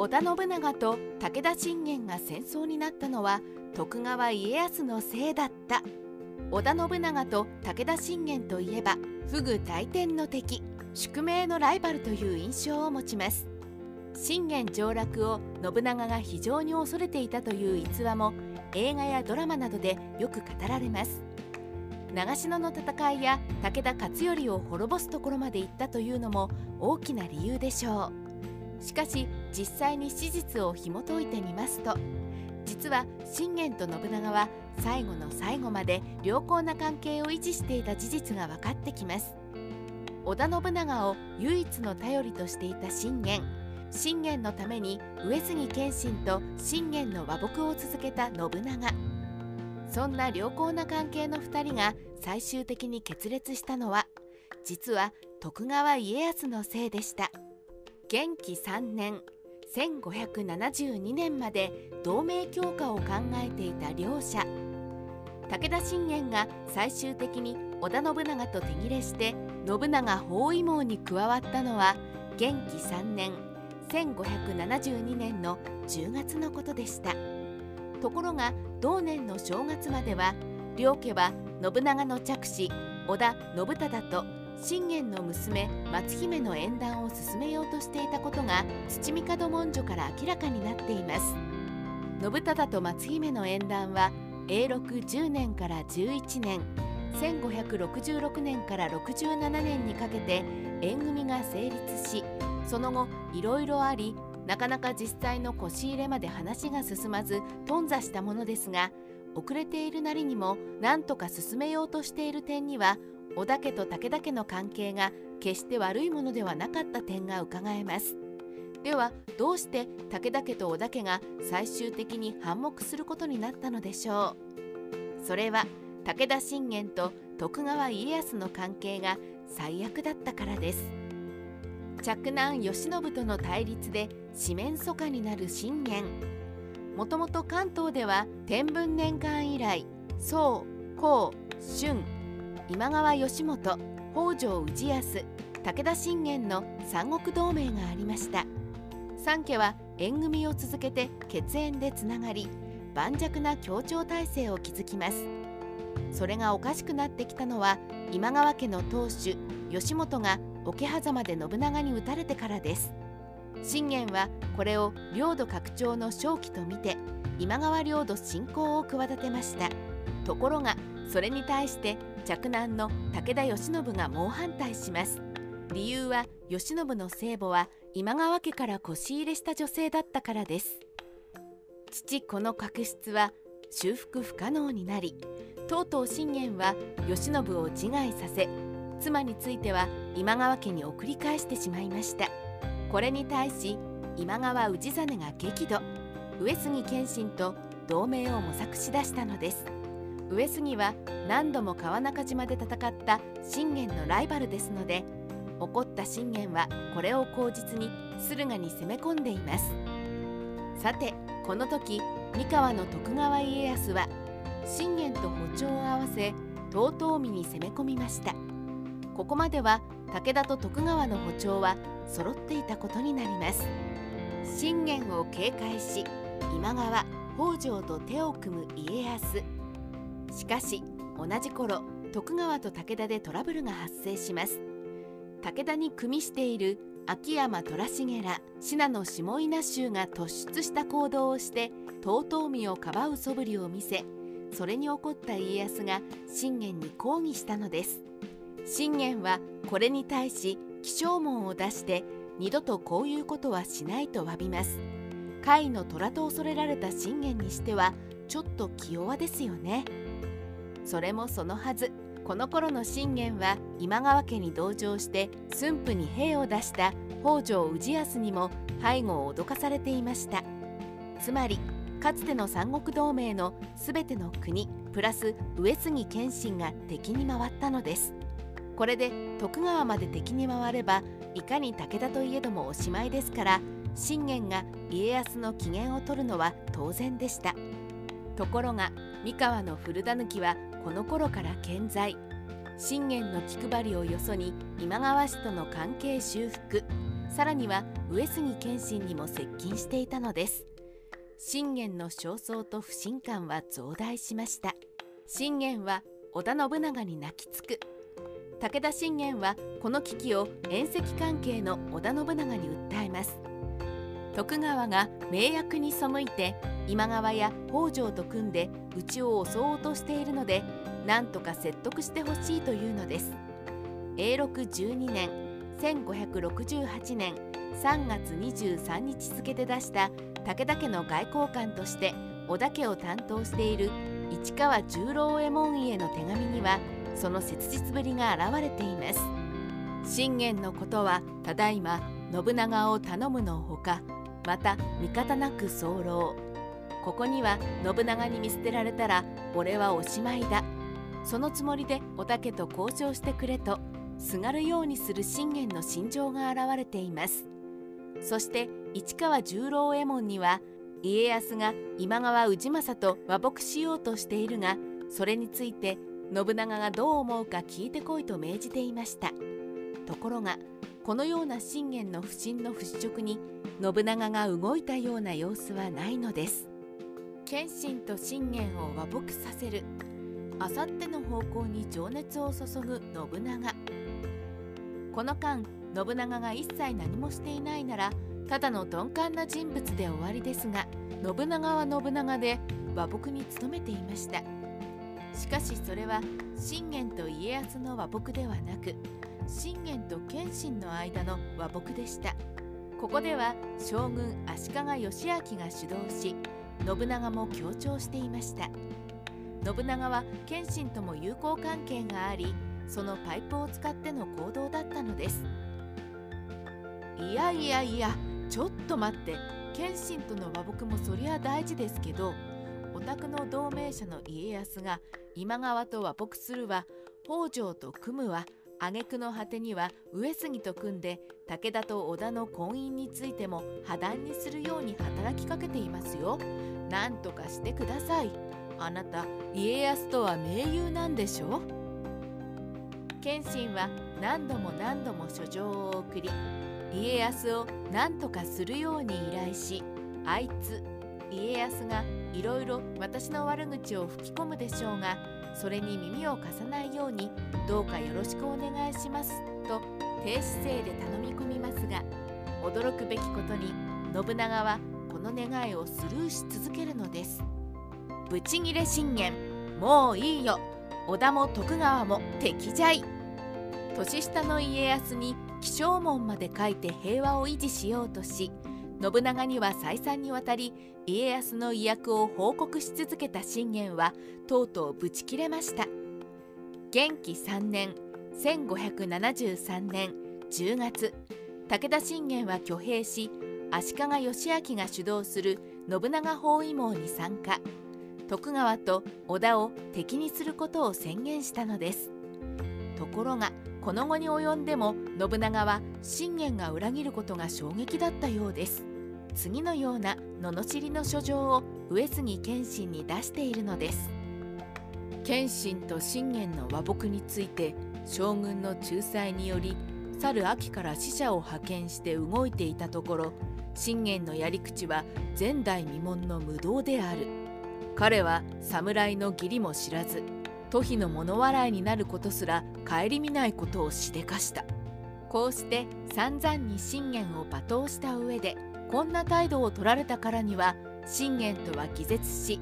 織田信長と武田信玄が戦争になったのは徳川家康のせいだった。織田信長と武田信玄といえば不倶大天の敵宿命のライバルという印象を持ちます。信玄上洛を信長が非常に恐れていたという逸話も映画やドラマなどでよく語られます。長篠の戦いや武田勝頼を滅ぼすところまで行ったというのも大きな理由でしょう。しかし実際に史実を紐解いてみますと実は信玄と信長は最後の最後まで良好な関係を維持していた事実が分かってきます。織田信長を唯一の頼りとしていた信玄信玄のために上杉謙信と信玄の和睦を続けた信長。そんな良好な関係の2人が最終的に決裂したのは実は徳川家康のせいでした。元亀3年1572年まで同盟強化を考えていた両者。武田信玄が最終的に織田信長と手切れして信長包囲網に加わったのは元亀3年1572年の10月のことでした。ところが同年の正月までは両家は信長の着手織田信忠と信玄の娘松姫の縁談を進めようとしていたことが土御門文書から明らかになっています。信忠と松姫の縁談は永禄10年から11年1566年から67年にかけて縁組が成立しその後いろいろありなかなか実際の腰入れまで話が進まず頓挫したものですが遅れているなりにも何とか進めようとしている点には織田家と武田家の関係が決して悪いものではなかった点がうかがえます。ではどうして武田家と織田家が最終的に反目することになったのでしょう？それは武田信玄と徳川家康の関係が最悪だったからです。嫡男慶喜との対立で四面楚歌になる信玄。もともと関東では天文年間以来宋高春今川義元北条氏康武田信玄の三国同盟がありました。三家は縁組を続けて血縁でつながり盤石な協調体制を築きます。それがおかしくなってきたのは今川家の当主義元が桶狭間で信長に討たれてからです。信玄はこれを領土拡張の正気と見て今川領土侵攻を企てました。ところがそれに対して嫡男の武田義信が猛反対します。理由は義信の聖母は今川家から腰入れした女性だったからです。父この確執は修復不可能になりとうとう信玄は慶喜を自害させ妻については今川家に送り返してしまいました。これに対し今川氏真が激怒。上杉謙信と同盟を模索しだしたのです。上杉は何度も川中島で戦った信玄のライバルですので怒った信玄はこれを口実に駿河に攻め込んでいます。さてこの時三河の徳川家康は信玄と歩調を合わせ遠江に攻め込みました。ここまでは武田と徳川の歩調は揃っていたことになります。信玄を警戒し今川北条と手を組む家康。しかし同じ頃徳川と武田でトラブルが発生します。武田に組みしている秋山虎重ら信濃下稲衆が突出した行動をして遠江をかばう素振りを見せそれに怒った家康が信玄に抗議したのです。信玄はこれに対し起請文を出して二度とこういうことはしないと詫びます。甲斐の虎と恐れられた信玄にしてはちょっと気弱ですよね。それもそのはず。この頃の信玄は今川家に同情して駿府に兵を出した北条氏康にも背後を脅かされていました。つまりかつての三国同盟の全ての国プラス上杉謙信が敵に回ったのです。これで徳川まで敵に回ればいかに武田といえどもおしまいですから信玄が家康の機嫌を取るのは当然でした。ところが三河の古狸はこの頃から健在。信玄の気配りをよそに今川氏との関係修復。さらには上杉謙信にも接近していたのです。信玄の焦燥と不信感は増大しました。信玄は織田信長に泣きつく。武田信玄はこの危機を縁石関係の織田信長に訴えます。徳川が名役に背いて今川や北条と組んでうちを襲おうとしているので何とか説得してほしいというのです。永禄12年1568年3月23日付で出した武田家の外交官として織田家を担当している市川十郎右衛門への手紙にはその切実ぶりが現れています。信玄のことはただいま信長を頼むのほかまた味方なく候ここには信長に見捨てられたら俺はおしまいだ。そのつもりでおたけと交渉してくれとすがるようにする信玄の心情が現れています。そして市川十郎右衛門には家康が今川氏政と和睦しようとしているがそれについて信長がどう思うか聞いてこいと命じていました。ところがこのような信玄の不信の払拭に信長が動いたような様子はないのです。謙信と信玄を和睦させる。あさっての方向に情熱を注ぐ信長。この間信長が一切何もしていないならただの鈍感な人物で終わりですが信長は信長で和睦に努めていました。しかしそれは信玄と家康の和睦ではなく信玄と謙信の間の和睦でした。ここでは将軍足利義昭が主導し信長も強調していました。信長は謙信とも友好関係がありそのパイプを使っての行動だったのです。いやいやいやちょっと待って。謙信との和睦もそりゃ大事ですけどお宅の同盟者の家康が今川と和睦するは北条と組むは挙句の果てには上杉と組んで武田と織田の婚姻についても破談にするように働きかけていますよ。なんとかしてください。あなた家康とは盟友なんでしょ？謙信は何度も何度も書状を送り家康を何とかするように依頼しあいつ家康がいろいろ私の悪口を吹き込むでしょうがそれに耳を貸さないようにどうかよろしくお願いしますと低姿勢で頼み込みますが驚くべきことに信長はこの願いをスルーし続けるのです。ブチギレ信玄もういいよ。織田も徳川も敵じゃい。年下の家康に起請文まで書いて平和を維持しようとし信長には再三にわたり家康の威訳を報告し続けた信玄はとうとうブチ切れました。元亀3年1573年10月武田信玄は挙兵し足利義昭が主導する信長包囲網に参加。徳川と織田を敵にすることを宣言したのです。ところがこの後に及んでも信長は信玄が裏切ることが衝撃だったようです。次のような罵りの書状を上杉謙信に出しているのです。謙信と信玄の和睦について将軍の仲裁により去る秋から使者を派遣して動いていたところ信玄のやり口は前代未聞の無道である。彼は侍の義理も知らず都比の物笑いになることすら顧みないことをしでかした。こうして散々に信玄を罵倒した上でこんな態度を取られたからには信玄とは気絶し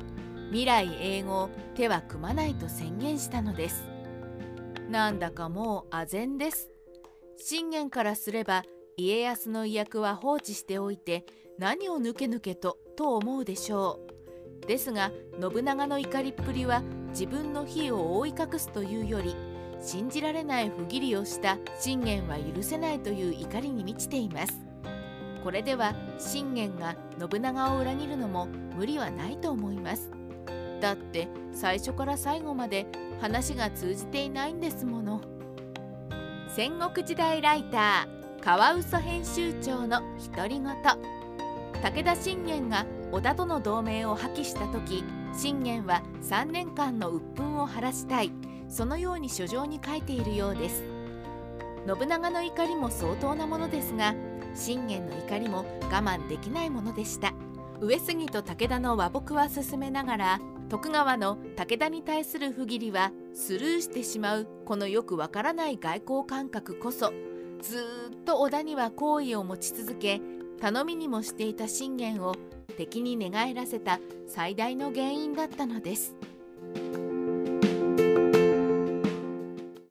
未来永劫手は組まないと宣言したのです。なんだかもう唖然です。信玄からすれば家康の威訳は放置しておいて何を抜け抜けとと思うでしょう。ですが信長の怒りっぷりは自分の非を覆い隠すというより信じられない不義理をした信玄は許せないという怒りに満ちています。これでは信玄が信長を裏切るのも無理はないと思います。だって最初から最後まで話が通じていないんですもの。戦国時代ライターカワウソ編集長の独り言。武田信玄が織田との同盟を破棄した時信玄は3年間の鬱憤を晴らしたい。そのように書状に書いているようです。信長の怒りも相当なものですが信玄の怒りも我慢できないものでした上杉と武田の和睦は進めながら徳川の武田に対する不義理はスルーしてしまうこのよくわからない外交感覚こそずっと織田には好意を持ち続け頼みにもしていた信玄を敵に寝返らせた最大の原因だったのです。